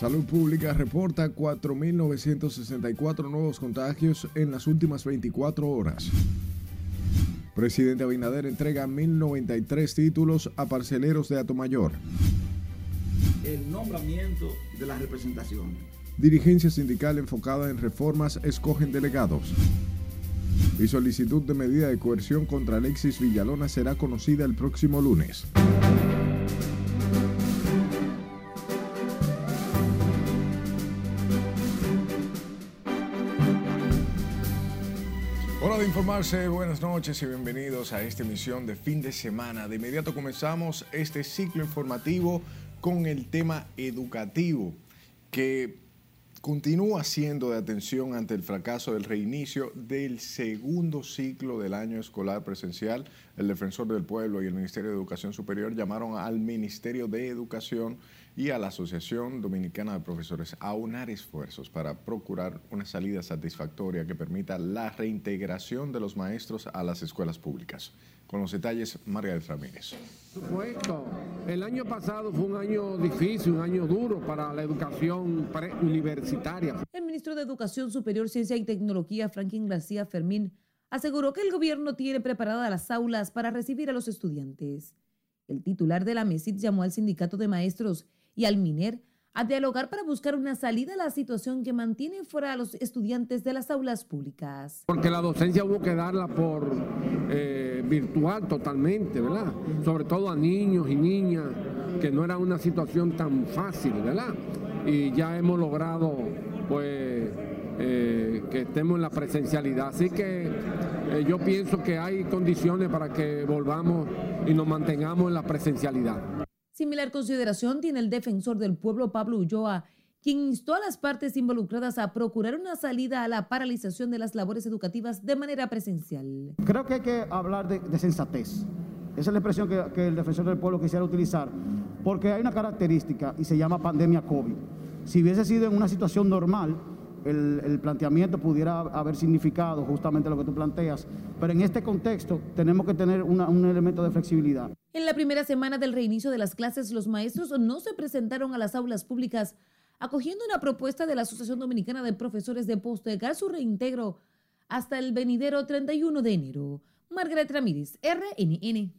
Salud Pública reporta 4.964 nuevos contagios en las últimas 24 horas. Presidente Abinader entrega 1.093 títulos a parceleros de Atomayor. El nombramiento de la representación. Dirigencia sindical enfocada en reformas escogen delegados. Y solicitud de medida de coerción contra Alexis Villalona será conocida el próximo lunes. Informarse, buenas noches y bienvenidos a esta emisión de fin de semana. De inmediato comenzamos este ciclo informativo con el tema educativo, que continúa siendo de atención ante el fracaso del reinicio del segundo ciclo del año escolar presencial. El Defensor del Pueblo y el Ministerio de Educación Superior llamaron al Ministerio de Educación y a la Asociación Dominicana de Profesores a unar esfuerzos para procurar una salida satisfactoria que permita la reintegración de los maestros a las escuelas públicas. Con los detalles, Margaret Ramírez. Supuesto. El año pasado fue un año difícil, un año duro para la educación preuniversitaria. El ministro de Educación Superior, Ciencia y Tecnología, Franklin García Fermín, aseguró que el gobierno tiene preparadas las aulas para recibir a los estudiantes. El titular de la MESID llamó al sindicato de maestros y al MINER a dialogar para buscar una salida a la situación que mantiene fuera a los estudiantes de las aulas públicas. Porque la docencia hubo que darla por eh, virtual totalmente, ¿verdad? Sobre todo a niños y niñas, que no era una situación tan fácil, ¿verdad? Y ya hemos logrado, pues, eh, que estemos en la presencialidad. Así que eh, yo pienso que hay condiciones para que volvamos y nos mantengamos en la presencialidad. Similar consideración tiene el defensor del pueblo Pablo Ulloa, quien instó a las partes involucradas a procurar una salida a la paralización de las labores educativas de manera presencial. Creo que hay que hablar de, de sensatez. Esa es la expresión que, que, el defensor del pueblo quisiera utilizar, porque hay una característica y se llama pandemia COVID. Si hubiese sido en una situación normal, el, planteamiento pudiera haber significado justamente lo que tú planteas, pero en este contexto tenemos que tener un elemento de flexibilidad. En la primera semana del reinicio de las clases, los maestros no se presentaron a las aulas públicas, acogiendo una propuesta de la Asociación Dominicana de Profesores de postergar su reintegro hasta el venidero 31 de enero. Margaret Ramírez, RNN.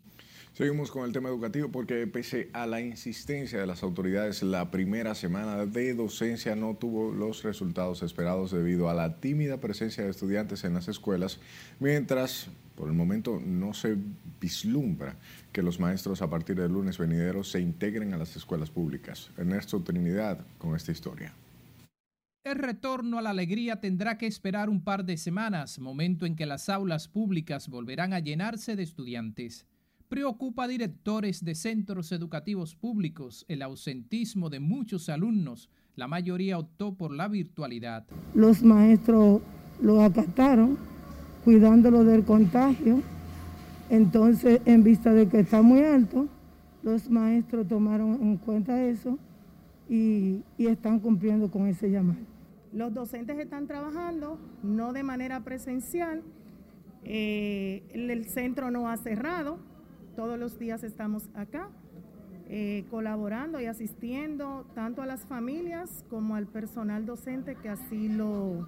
Seguimos con el tema educativo porque pese a la insistencia de las autoridades, la primera semana de docencia no tuvo los resultados esperados debido a la tímida presencia de estudiantes en las escuelas, mientras por el momento no se vislumbra que los maestros a partir del lunes venidero se integren a las escuelas públicas. Ernesto Trinidad con esta historia. El retorno a la alegría tendrá que esperar un par de semanas, momento en que las aulas públicas volverán a llenarse de estudiantes. Preocupa a directores de centros educativos públicos el ausentismo de muchos alumnos. La mayoría optó por la virtualidad. Los maestros lo acataron, cuidándolo del contagio. Entonces, en vista de que está muy alto, los maestros tomaron en cuenta eso y, y están cumpliendo con ese llamado. Los docentes están trabajando, no de manera presencial. Eh, el centro no ha cerrado, todos los días estamos acá eh, colaborando y asistiendo tanto a las familias como al personal docente que así lo,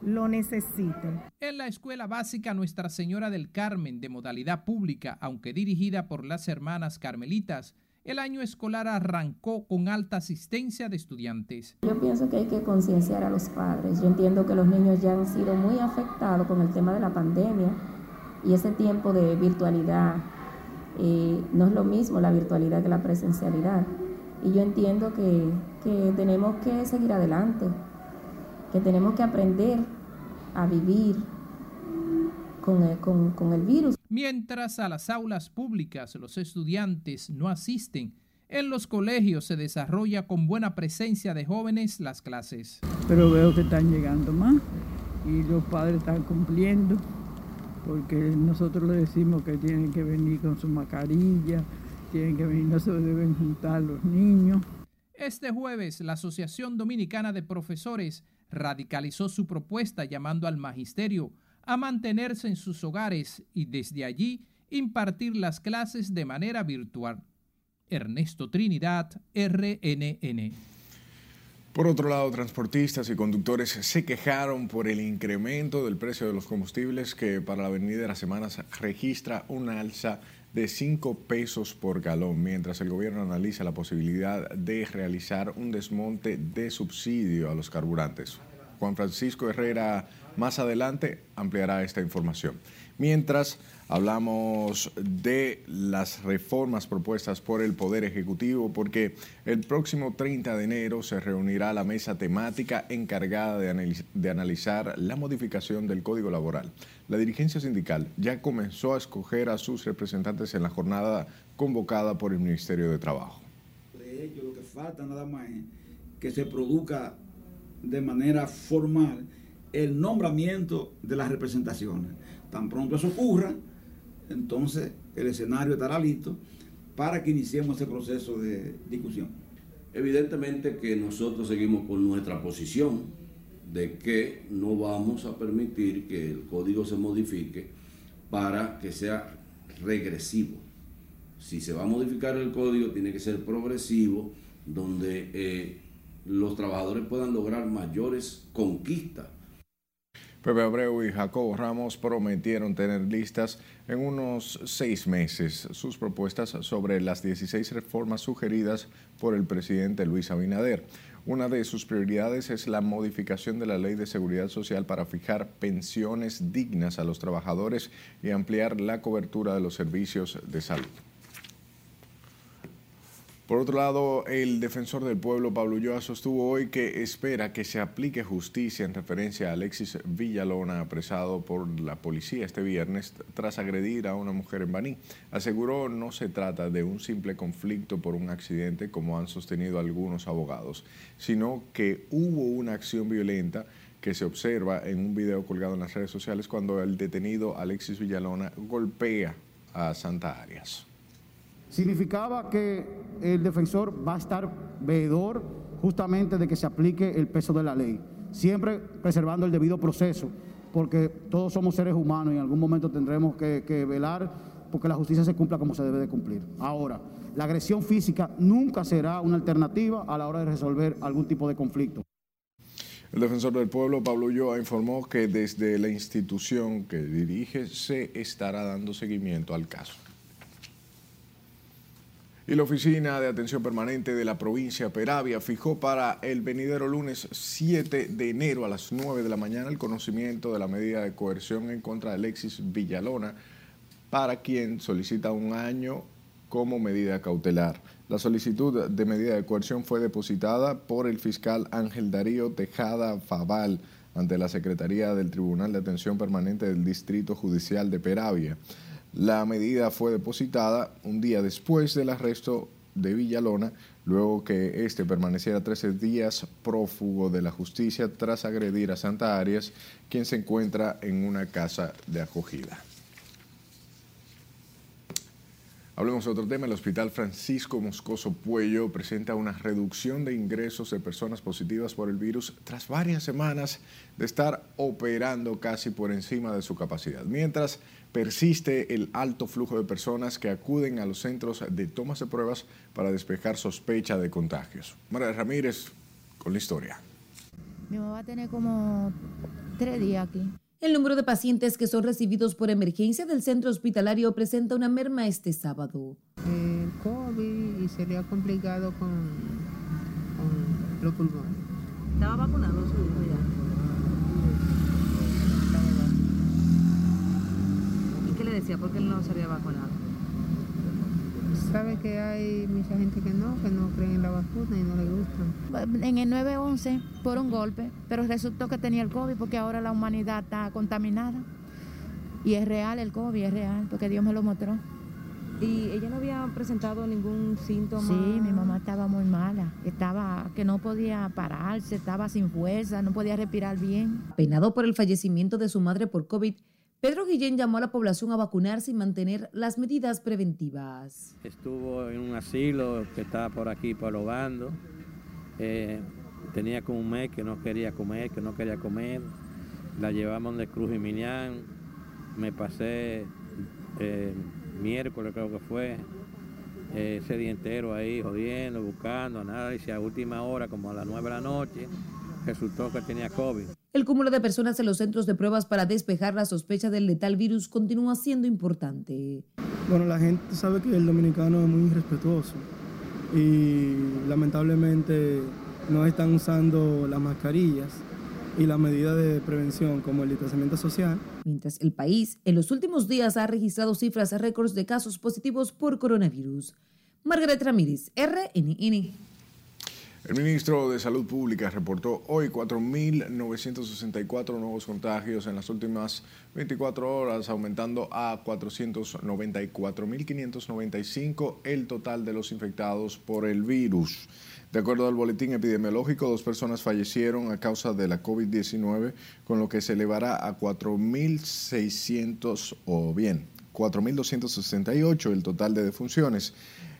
lo necesiten. En la escuela básica Nuestra Señora del Carmen de modalidad pública, aunque dirigida por las hermanas carmelitas, el año escolar arrancó con alta asistencia de estudiantes. Yo pienso que hay que concienciar a los padres. Yo entiendo que los niños ya han sido muy afectados con el tema de la pandemia y ese tiempo de virtualidad eh, no es lo mismo la virtualidad que la presencialidad. Y yo entiendo que, que tenemos que seguir adelante, que tenemos que aprender a vivir con el, con, con el virus. Mientras a las aulas públicas los estudiantes no asisten, en los colegios se desarrolla con buena presencia de jóvenes las clases. Pero veo que están llegando más y los padres están cumpliendo porque nosotros le decimos que tienen que venir con su mascarilla, tienen que venir, no se deben juntar los niños. Este jueves, la Asociación Dominicana de Profesores radicalizó su propuesta llamando al magisterio a mantenerse en sus hogares y desde allí impartir las clases de manera virtual. Ernesto Trinidad, RNN. Por otro lado, transportistas y conductores se quejaron por el incremento del precio de los combustibles que para la venidera semana registra un alza de 5 pesos por galón, mientras el gobierno analiza la posibilidad de realizar un desmonte de subsidio a los carburantes. Juan Francisco Herrera más adelante ampliará esta información. Mientras hablamos de las reformas propuestas por el Poder Ejecutivo, porque el próximo 30 de enero se reunirá la mesa temática encargada de, analizar la modificación del Código Laboral. La dirigencia sindical ya comenzó a escoger a sus representantes en la jornada convocada por el Ministerio de Trabajo. De hecho, lo que falta nada más es que se produzca de manera formal el nombramiento de las representaciones. Tan pronto eso ocurra, entonces el escenario estará listo para que iniciemos ese proceso de discusión. Evidentemente que nosotros seguimos con nuestra posición de que no vamos a permitir que el código se modifique para que sea regresivo. Si se va a modificar el código, tiene que ser progresivo, donde eh, los trabajadores puedan lograr mayores conquistas Pepe Abreu y Jacobo Ramos prometieron tener listas en unos seis meses sus propuestas sobre las 16 reformas sugeridas por el presidente Luis Abinader. Una de sus prioridades es la modificación de la ley de seguridad social para fijar pensiones dignas a los trabajadores y ampliar la cobertura de los servicios de salud. Por otro lado, el defensor del pueblo, Pablo Ulloa, sostuvo hoy que espera que se aplique justicia en referencia a Alexis Villalona, apresado por la policía este viernes tras agredir a una mujer en Baní. Aseguró no se trata de un simple conflicto por un accidente, como han sostenido algunos abogados, sino que hubo una acción violenta que se observa en un video colgado en las redes sociales cuando el detenido Alexis Villalona golpea a Santa Arias significaba que el defensor va a estar veedor justamente de que se aplique el peso de la ley, siempre preservando el debido proceso, porque todos somos seres humanos y en algún momento tendremos que, velar porque la justicia se cumpla como se debe de cumplir. Ahora, la agresión física nunca será una alternativa a la hora de resolver algún tipo de conflicto. El defensor del pueblo, Pablo Ulloa, informó que desde la institución que dirige se estará dando seguimiento al caso. Y la Oficina de Atención Permanente de la provincia Peravia fijó para el venidero lunes 7 de enero a las 9 de la mañana el conocimiento de la medida de coerción en contra de Alexis Villalona, para quien solicita un año como medida cautelar. La solicitud de medida de coerción fue depositada por el fiscal Ángel Darío Tejada Faval ante la Secretaría del Tribunal de Atención Permanente del Distrito Judicial de Peravia. La medida fue depositada un día después del arresto de Villalona, luego que éste permaneciera 13 días prófugo de la justicia tras agredir a Santa Arias, quien se encuentra en una casa de acogida. Hablemos de otro tema. El Hospital Francisco Moscoso Puello presenta una reducción de ingresos de personas positivas por el virus tras varias semanas de estar operando casi por encima de su capacidad. Mientras persiste el alto flujo de personas que acuden a los centros de tomas de pruebas para despejar sospecha de contagios. María Ramírez con la historia. Mi mamá tener como tres días aquí. El número de pacientes que son recibidos por emergencia del centro hospitalario presenta una merma este sábado. El COVID y se le ha complicado con, con los pulmones. ¿Estaba vacunado su hijo ya? decía porque él no se había vacunado? Sabe que hay mucha gente que no, que no creen en la vacuna y no le gustan. En el 911 por un golpe, pero resultó que tenía el COVID porque ahora la humanidad está contaminada. Y es real el COVID, es real, porque Dios me lo mostró. ¿Y ella no había presentado ningún síntoma? Sí, mi mamá estaba muy mala. Estaba que no podía pararse, estaba sin fuerza, no podía respirar bien. Penado por el fallecimiento de su madre por COVID, Pedro Guillén llamó a la población a vacunarse y mantener las medidas preventivas. Estuvo en un asilo que estaba por aquí pologando. Eh, tenía como un mes que no quería comer, que no quería comer. La llevamos de Cruz y Minián. Me pasé eh, miércoles creo que fue eh, ese día entero ahí jodiendo, buscando, análisis a última hora, como a las 9 de la noche, resultó que tenía COVID. El cúmulo de personas en los centros de pruebas para despejar la sospecha del letal virus continúa siendo importante. Bueno, la gente sabe que el dominicano es muy irrespetuoso y lamentablemente no están usando las mascarillas y las medidas de prevención como el distanciamiento social. Mientras el país en los últimos días ha registrado cifras récords de casos positivos por coronavirus. Margaret Ramírez, RNN. El ministro de Salud Pública reportó hoy 4.964 nuevos contagios en las últimas 24 horas, aumentando a 494.595 el total de los infectados por el virus. De acuerdo al boletín epidemiológico, dos personas fallecieron a causa de la COVID-19, con lo que se elevará a 4.600 o bien 4.268 el total de defunciones.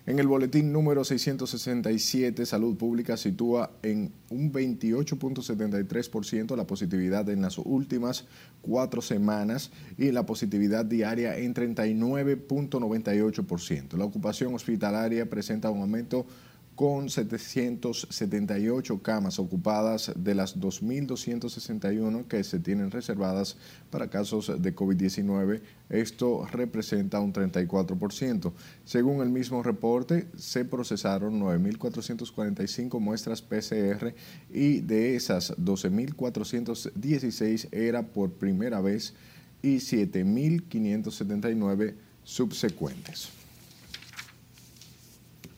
En el boletín número 667, Salud Pública sitúa en un 28.73% la positividad en las últimas cuatro semanas y la positividad diaria en 39.98%. La ocupación hospitalaria presenta un aumento con 778 camas ocupadas de las 2.261 que se tienen reservadas para casos de COVID-19. Esto representa un 34%. Según el mismo reporte, se procesaron 9.445 muestras PCR y de esas 12.416 era por primera vez y 7.579 subsecuentes.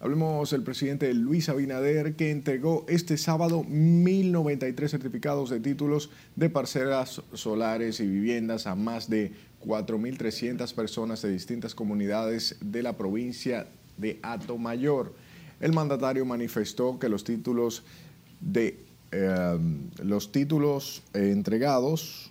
Hablemos del presidente Luis Abinader que entregó este sábado 1.093 certificados de títulos de parcelas solares y viviendas a más de 4.300 personas de distintas comunidades de la provincia de Atomayor. El mandatario manifestó que los títulos de eh, los títulos entregados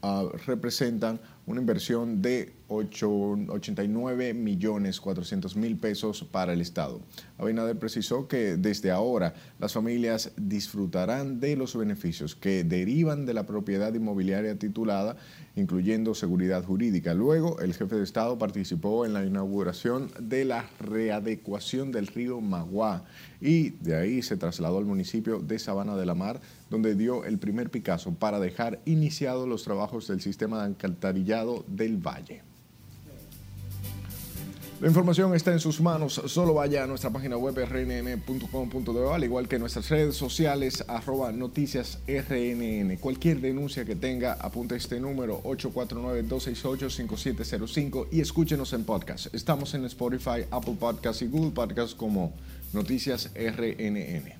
uh, representan una inversión de 89 millones 400 mil pesos para el Estado. Abinader precisó que desde ahora las familias disfrutarán de los beneficios que derivan de la propiedad inmobiliaria titulada, incluyendo seguridad jurídica. Luego, el jefe de Estado participó en la inauguración de la readecuación del río Magua y de ahí se trasladó al municipio de Sabana de la Mar, donde dio el primer Picasso para dejar iniciados los trabajos del sistema de alcantarillado del Valle. La información está en sus manos. Solo vaya a nuestra página web rnn.com.de, al igual que nuestras redes sociales, arroba noticias rnn. Cualquier denuncia que tenga, apunte este número 849-268-5705 y escúchenos en podcast. Estamos en Spotify, Apple Podcasts y Google Podcasts como Noticias RNN.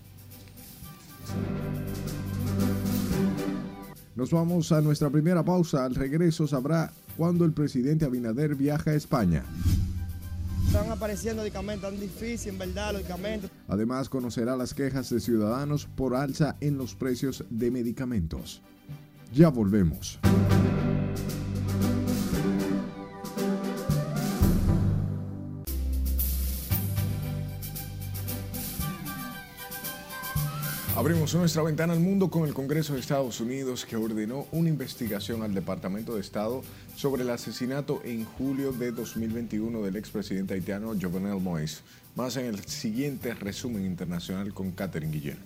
Nos vamos a nuestra primera pausa. Al regreso sabrá cuándo el presidente Abinader viaja a España. Están apareciendo medicamentos tan difíciles, en verdad, los medicamentos. Además, conocerá las quejas de ciudadanos por alza en los precios de medicamentos. Ya volvemos. Abrimos nuestra ventana al mundo con el Congreso de Estados Unidos que ordenó una investigación al Departamento de Estado sobre el asesinato en julio de 2021 del expresidente haitiano Jovenel Moïse. Más en el siguiente resumen internacional con Catherine Guillén.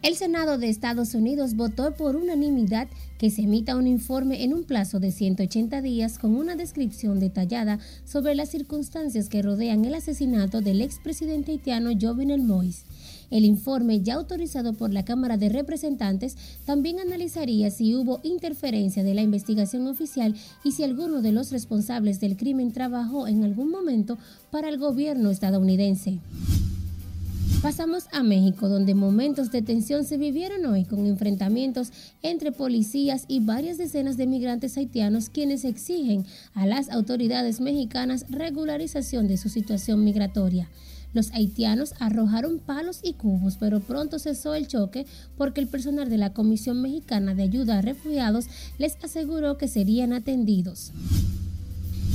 El Senado de Estados Unidos votó por unanimidad que se emita un informe en un plazo de 180 días con una descripción detallada sobre las circunstancias que rodean el asesinato del expresidente haitiano Jovenel Moïse. El informe, ya autorizado por la Cámara de Representantes, también analizaría si hubo interferencia de la investigación oficial y si alguno de los responsables del crimen trabajó en algún momento para el gobierno estadounidense. Pasamos a México, donde momentos de tensión se vivieron hoy con enfrentamientos entre policías y varias decenas de migrantes haitianos quienes exigen a las autoridades mexicanas regularización de su situación migratoria. Los haitianos arrojaron palos y cubos, pero pronto cesó el choque porque el personal de la Comisión Mexicana de Ayuda a Refugiados les aseguró que serían atendidos.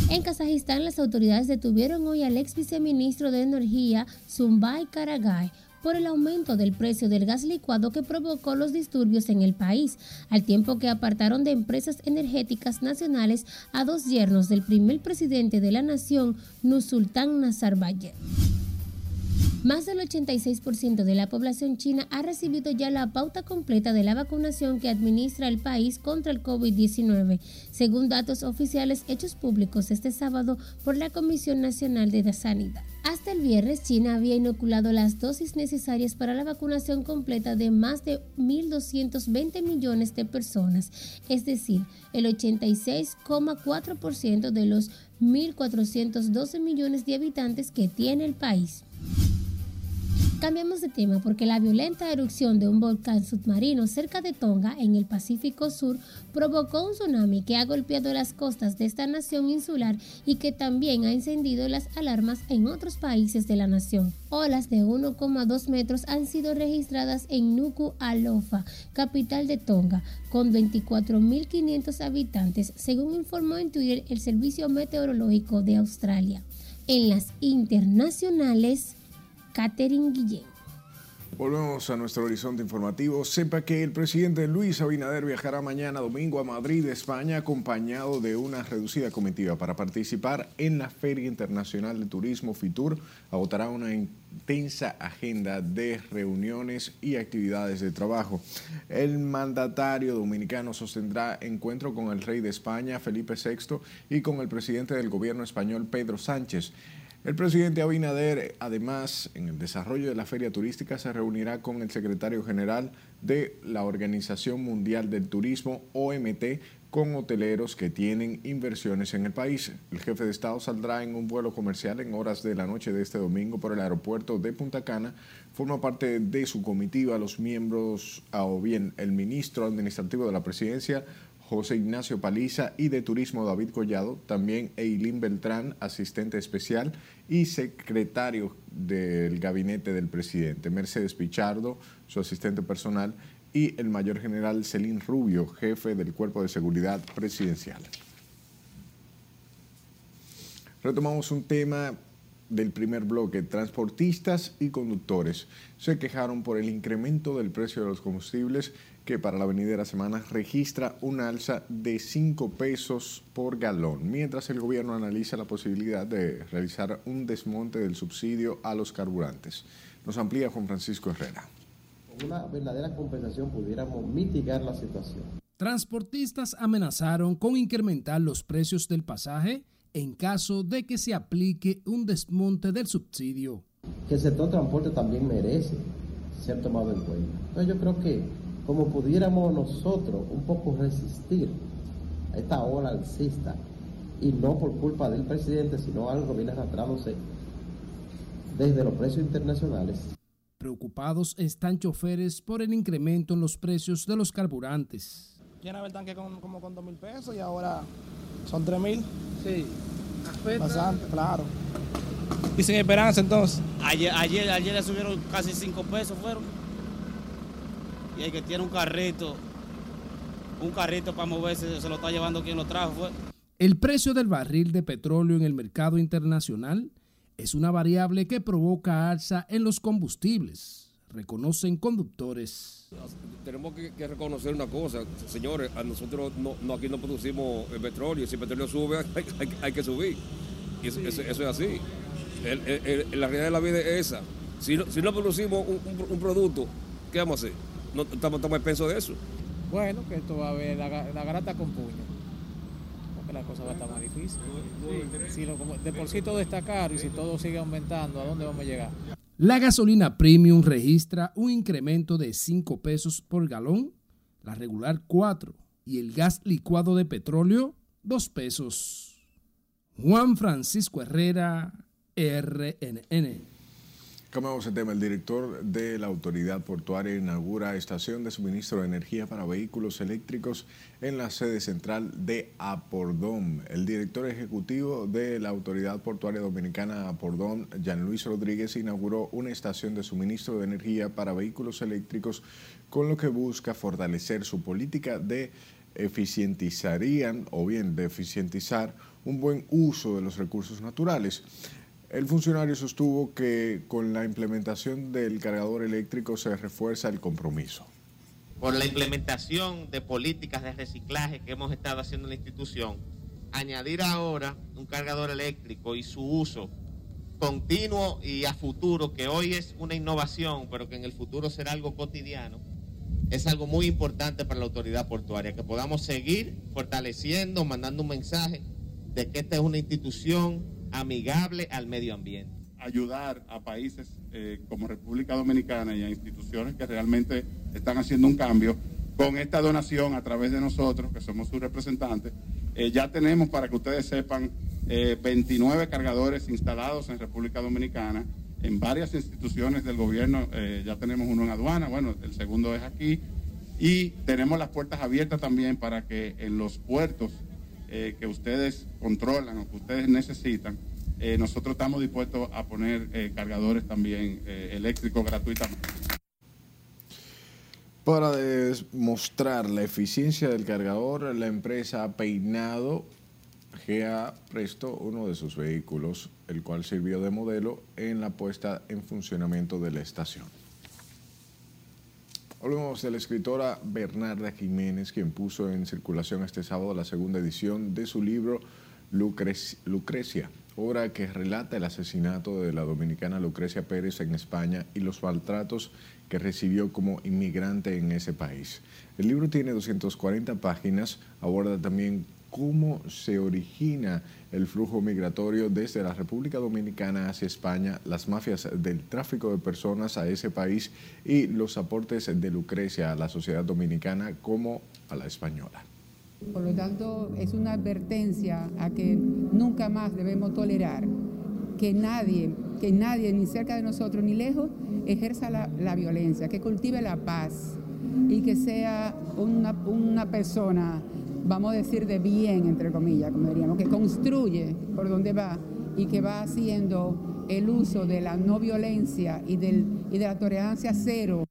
En Kazajistán, las autoridades detuvieron hoy al ex viceministro de Energía, Zumbay Karagay, por el aumento del precio del gas licuado que provocó los disturbios en el país, al tiempo que apartaron de empresas energéticas nacionales a dos yernos del primer presidente de la nación, Nusultán Nazarbayev. Más del 86% de la población china ha recibido ya la pauta completa de la vacunación que administra el país contra el COVID-19, según datos oficiales hechos públicos este sábado por la Comisión Nacional de Sanidad. Hasta el viernes, China había inoculado las dosis necesarias para la vacunación completa de más de 1.220 millones de personas, es decir, el 86,4% de los 1.412 millones de habitantes que tiene el país. Cambiamos de tema porque la violenta erupción de un volcán submarino cerca de Tonga, en el Pacífico Sur, provocó un tsunami que ha golpeado las costas de esta nación insular y que también ha encendido las alarmas en otros países de la nación. Olas de 1,2 metros han sido registradas en Nuku Alofa, capital de Tonga, con 24.500 habitantes, según informó en Twitter el Servicio Meteorológico de Australia. En las internacionales, Catherine Guillén. Volvemos a nuestro horizonte informativo. Sepa que el presidente Luis Abinader viajará mañana domingo a Madrid, España, acompañado de una reducida comitiva para participar en la Feria Internacional de Turismo FITUR. Agotará una intensa agenda de reuniones y actividades de trabajo. El mandatario dominicano sostendrá encuentro con el rey de España, Felipe VI, y con el presidente del gobierno español, Pedro Sánchez. El presidente Abinader, además, en el desarrollo de la feria turística, se reunirá con el secretario general de la Organización Mundial del Turismo, OMT, con hoteleros que tienen inversiones en el país. El jefe de Estado saldrá en un vuelo comercial en horas de la noche de este domingo por el aeropuerto de Punta Cana. Forma parte de su comitiva los miembros, o bien el ministro administrativo de la presidencia, José Ignacio Paliza y de Turismo David Collado, también Eileen Beltrán, asistente especial y secretario del gabinete del presidente, Mercedes Pichardo, su asistente personal, y el mayor general Celín Rubio, jefe del Cuerpo de Seguridad Presidencial. Retomamos un tema del primer bloque, transportistas y conductores se quejaron por el incremento del precio de los combustibles que para la venidera semana registra un alza de 5 pesos por galón, mientras el gobierno analiza la posibilidad de realizar un desmonte del subsidio a los carburantes. Nos amplía Juan Francisco Herrera. Con una verdadera compensación pudiéramos mitigar la situación. Transportistas amenazaron con incrementar los precios del pasaje en caso de que se aplique un desmonte del subsidio. Que el sector transporte también merece ser tomado en cuenta. Entonces yo creo que como pudiéramos nosotros un poco resistir a esta ola alcista y no por culpa del presidente, sino algo viene arrastrándose desde los precios internacionales. Preocupados están choferes por el incremento en los precios de los carburantes. Llenaba el tanque con, como con dos mil pesos y ahora son tres mil. Sí, Bastante, claro. Y sin esperanza entonces. Ayer, ayer, ayer le subieron casi cinco pesos, fueron y el que tiene un carrito, un carrito para moverse, se lo está llevando quien lo trajo. Fue. El precio del barril de petróleo en el mercado internacional es una variable que provoca alza en los combustibles, reconocen conductores. Tenemos que, reconocer una cosa, señores, a nosotros no, aquí no producimos el petróleo, si el petróleo sube hay, que subir, y eso, es así. la realidad de la vida es esa. Si no, si no producimos un, un producto, ¿qué vamos a hacer? No estamos, estamos expensos de eso. Bueno, que esto va a haber la, la grata con puño. Porque la cosa va a estar más difícil. Si lo, de por sí todo está caro y si todo sigue aumentando, ¿a dónde vamos a llegar? La gasolina premium registra un incremento de 5 pesos por galón, la regular 4 y el gas licuado de petróleo 2 pesos. Juan Francisco Herrera, RNN. Cambiamos el tema. El director de la Autoridad Portuaria inaugura estación de suministro de energía para vehículos eléctricos en la sede central de Apordón. El director ejecutivo de la Autoridad Portuaria Dominicana Apordón, Jean Luis Rodríguez, inauguró una estación de suministro de energía para vehículos eléctricos con lo que busca fortalecer su política de eficientizarían o bien de eficientizar un buen uso de los recursos naturales. El funcionario sostuvo que con la implementación del cargador eléctrico se refuerza el compromiso. Por la implementación de políticas de reciclaje que hemos estado haciendo en la institución, añadir ahora un cargador eléctrico y su uso continuo y a futuro, que hoy es una innovación, pero que en el futuro será algo cotidiano, es algo muy importante para la autoridad portuaria, que podamos seguir fortaleciendo, mandando un mensaje de que esta es una institución amigable al medio ambiente. Ayudar a países eh, como República Dominicana y a instituciones que realmente están haciendo un cambio con esta donación a través de nosotros, que somos sus representantes. Eh, ya tenemos, para que ustedes sepan, 29 eh, cargadores instalados en República Dominicana, en varias instituciones del gobierno, eh, ya tenemos uno en aduana, bueno, el segundo es aquí, y tenemos las puertas abiertas también para que en los puertos eh, que ustedes controlan o que ustedes necesitan, nosotros estamos dispuestos a poner cargadores también eléctricos gratuitamente. Para demostrar la eficiencia del cargador, la empresa ha peinado GA prestó uno de sus vehículos, el cual sirvió de modelo en la puesta en funcionamiento de la estación. Hablamos de la escritora Bernarda Jiménez, quien puso en circulación este sábado la segunda edición de su libro Lucrecia, obra que relata el asesinato de la dominicana Lucrecia Pérez en España y los maltratos que recibió como inmigrante en ese país. El libro tiene 240 páginas, aborda también cómo se origina el flujo migratorio desde la República Dominicana hacia España, las mafias del tráfico de personas a ese país y los aportes de Lucrecia a la sociedad dominicana como a la española. Por lo tanto, es una advertencia a que nunca más debemos tolerar que nadie, que nadie ni cerca de nosotros ni lejos ejerza la, la violencia, que cultive la paz y que sea una, una persona vamos a decir, de bien, entre comillas, como diríamos, que construye por donde va y que va haciendo el uso de la no violencia y, y de la tolerancia cero.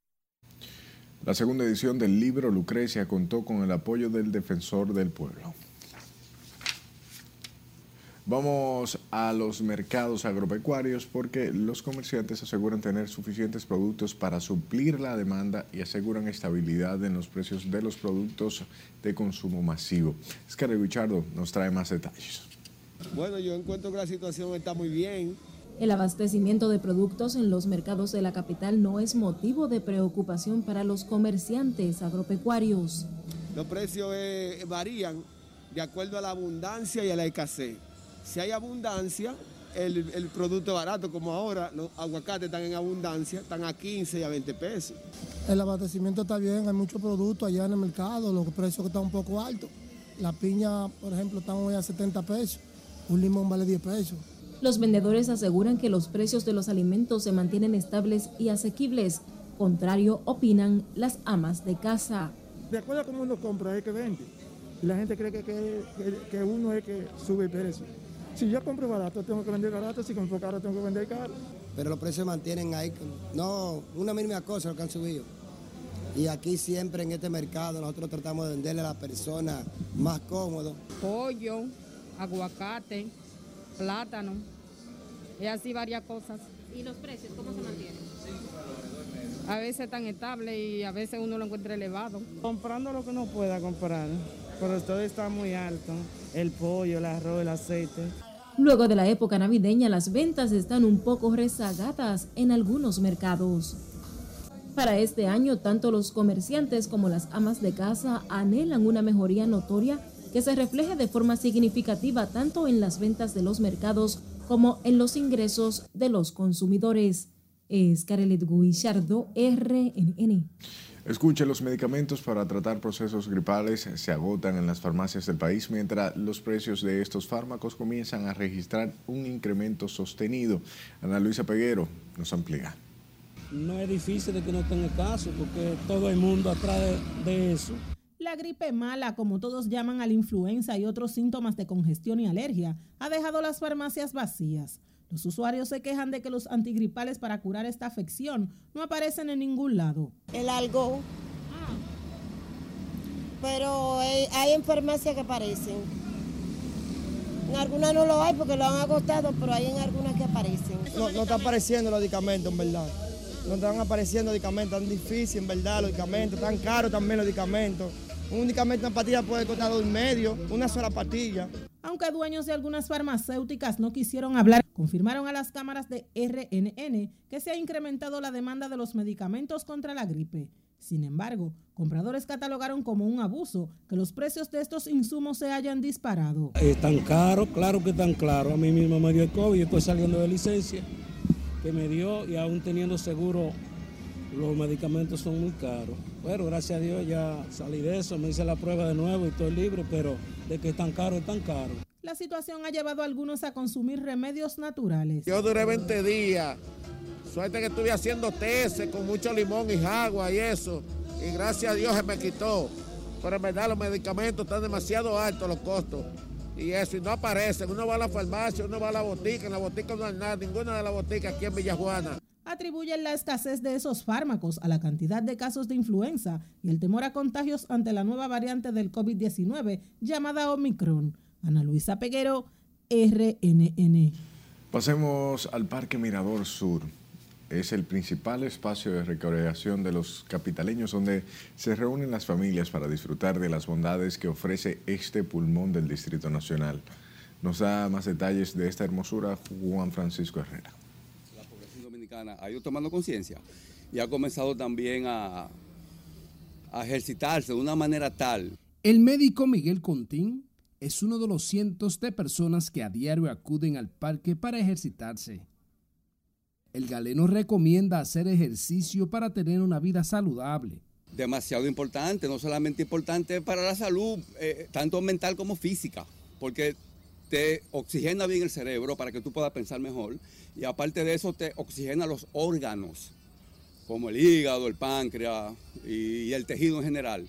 La segunda edición del libro Lucrecia contó con el apoyo del defensor del pueblo. Vamos a los mercados agropecuarios porque los comerciantes aseguran tener suficientes productos para suplir la demanda y aseguran estabilidad en los precios de los productos de consumo masivo. Escarre Richardo nos trae más detalles. Bueno, yo encuentro que la situación está muy bien. El abastecimiento de productos en los mercados de la capital no es motivo de preocupación para los comerciantes agropecuarios. Los precios eh, varían de acuerdo a la abundancia y a la escasez. Si hay abundancia, el, el, producto barato, como ahora, los aguacates están en abundancia, están a 15 y a 20 pesos. El abastecimiento está bien, hay muchos productos allá en el mercado, los precios están un poco altos. La piña, por ejemplo, están hoy a 70 pesos, un limón vale 10 pesos. Los vendedores aseguran que los precios de los alimentos se mantienen estables y asequibles. Contrario, opinan las amas de casa. De acuerdo a cómo uno compra, es que vende. La gente cree que, que, que uno es que sube el precio. Si yo compro barato, tengo que vender barato, si compro caro, tengo que vender caro. Pero los precios mantienen ahí, no, una mínima cosa lo que han subido. Y aquí siempre en este mercado nosotros tratamos de venderle a la persona más cómodo. Pollo, aguacate, plátano, y así varias cosas. ¿Y los precios cómo se mantienen? A veces están estables y a veces uno lo encuentra elevado. Comprando lo que uno pueda comprar pero todo está muy alto, el pollo, el arroz, el aceite. Luego de la época navideña, las ventas están un poco rezagadas en algunos mercados. Para este año, tanto los comerciantes como las amas de casa anhelan una mejoría notoria que se refleje de forma significativa tanto en las ventas de los mercados como en los ingresos de los consumidores. Es Carelet Guillardo, RNN. Escuche, los medicamentos para tratar procesos gripales se agotan en las farmacias del país mientras los precios de estos fármacos comienzan a registrar un incremento sostenido. Ana Luisa Peguero nos amplía. No es difícil de que no tenga caso porque todo el mundo atrás de, eso. La gripe mala, como todos llaman a la influenza y otros síntomas de congestión y alergia, ha dejado las farmacias vacías. Los usuarios se quejan de que los antigripales para curar esta afección no aparecen en ningún lado. El algo. Pero hay, hay en farmacia que aparecen. En algunas no lo hay porque lo han agotado, pero hay en algunas que aparecen. No, no están apareciendo los medicamentos, en verdad. No están apareciendo medicamentos tan difíciles, en verdad, los medicamentos, tan caros también los medicamentos. Un medicamento, una pastilla puede costar dos y medio, una sola pastilla. Aunque dueños de algunas farmacéuticas no quisieron hablar, confirmaron a las cámaras de RNN que se ha incrementado la demanda de los medicamentos contra la gripe. Sin embargo, compradores catalogaron como un abuso que los precios de estos insumos se hayan disparado. Es tan caro, claro que tan claro. A mí mismo me dio el COVID, estoy saliendo de licencia que me dio y aún teniendo seguro los medicamentos son muy caros. Bueno, gracias a Dios ya salí de eso, me hice la prueba de nuevo y estoy libre, pero de que es tan caro, es tan caro. La situación ha llevado a algunos a consumir remedios naturales. Yo duré 20 días, suerte que estuve haciendo test con mucho limón y agua y eso, y gracias a Dios se me quitó. Pero en verdad los medicamentos están demasiado altos los costos. Y eso, y no aparecen. Uno va a la farmacia, uno va a la botica, en la botica no hay nada, ninguna de las boticas aquí en Villajuana atribuyen la escasez de esos fármacos a la cantidad de casos de influenza y el temor a contagios ante la nueva variante del COVID-19 llamada Omicron. Ana Luisa Peguero, RNN. Pasemos al Parque Mirador Sur. Es el principal espacio de recreación de los capitaleños donde se reúnen las familias para disfrutar de las bondades que ofrece este pulmón del Distrito Nacional. Nos da más detalles de esta hermosura Juan Francisco Herrera ha ido tomando conciencia y ha comenzado también a, a ejercitarse de una manera tal. El médico Miguel Contín es uno de los cientos de personas que a diario acuden al parque para ejercitarse. El galeno recomienda hacer ejercicio para tener una vida saludable. Demasiado importante, no solamente importante para la salud, eh, tanto mental como física, porque te oxigena bien el cerebro para que tú puedas pensar mejor y aparte de eso te oxigena los órganos, como el hígado, el páncreas y, el tejido en general.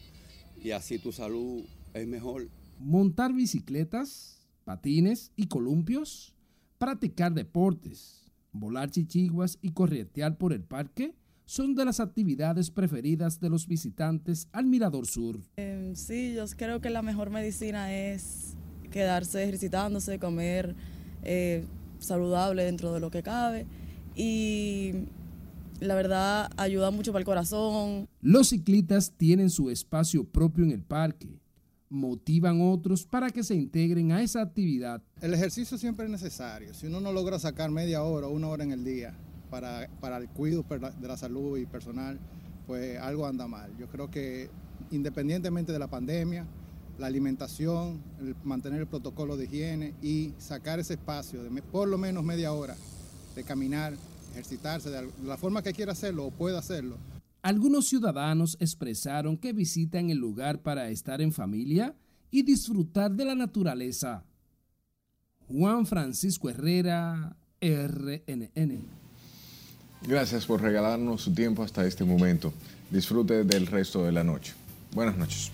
Y así tu salud es mejor. Montar bicicletas, patines y columpios, practicar deportes, volar chichiguas y corretear por el parque son de las actividades preferidas de los visitantes al Mirador Sur. Em, sí, yo creo que la mejor medicina es quedarse ejercitándose, comer eh, saludable dentro de lo que cabe y la verdad ayuda mucho para el corazón. Los ciclistas tienen su espacio propio en el parque, motivan otros para que se integren a esa actividad. El ejercicio siempre es necesario, si uno no logra sacar media hora o una hora en el día para, para el cuidado de la salud y personal, pues algo anda mal. Yo creo que independientemente de la pandemia, la alimentación, mantener el protocolo de higiene y sacar ese espacio de por lo menos media hora de caminar, ejercitarse de la forma que quiera hacerlo o pueda hacerlo. Algunos ciudadanos expresaron que visitan el lugar para estar en familia y disfrutar de la naturaleza. Juan Francisco Herrera, RNN. Gracias por regalarnos su tiempo hasta este momento. Disfrute del resto de la noche. Buenas noches.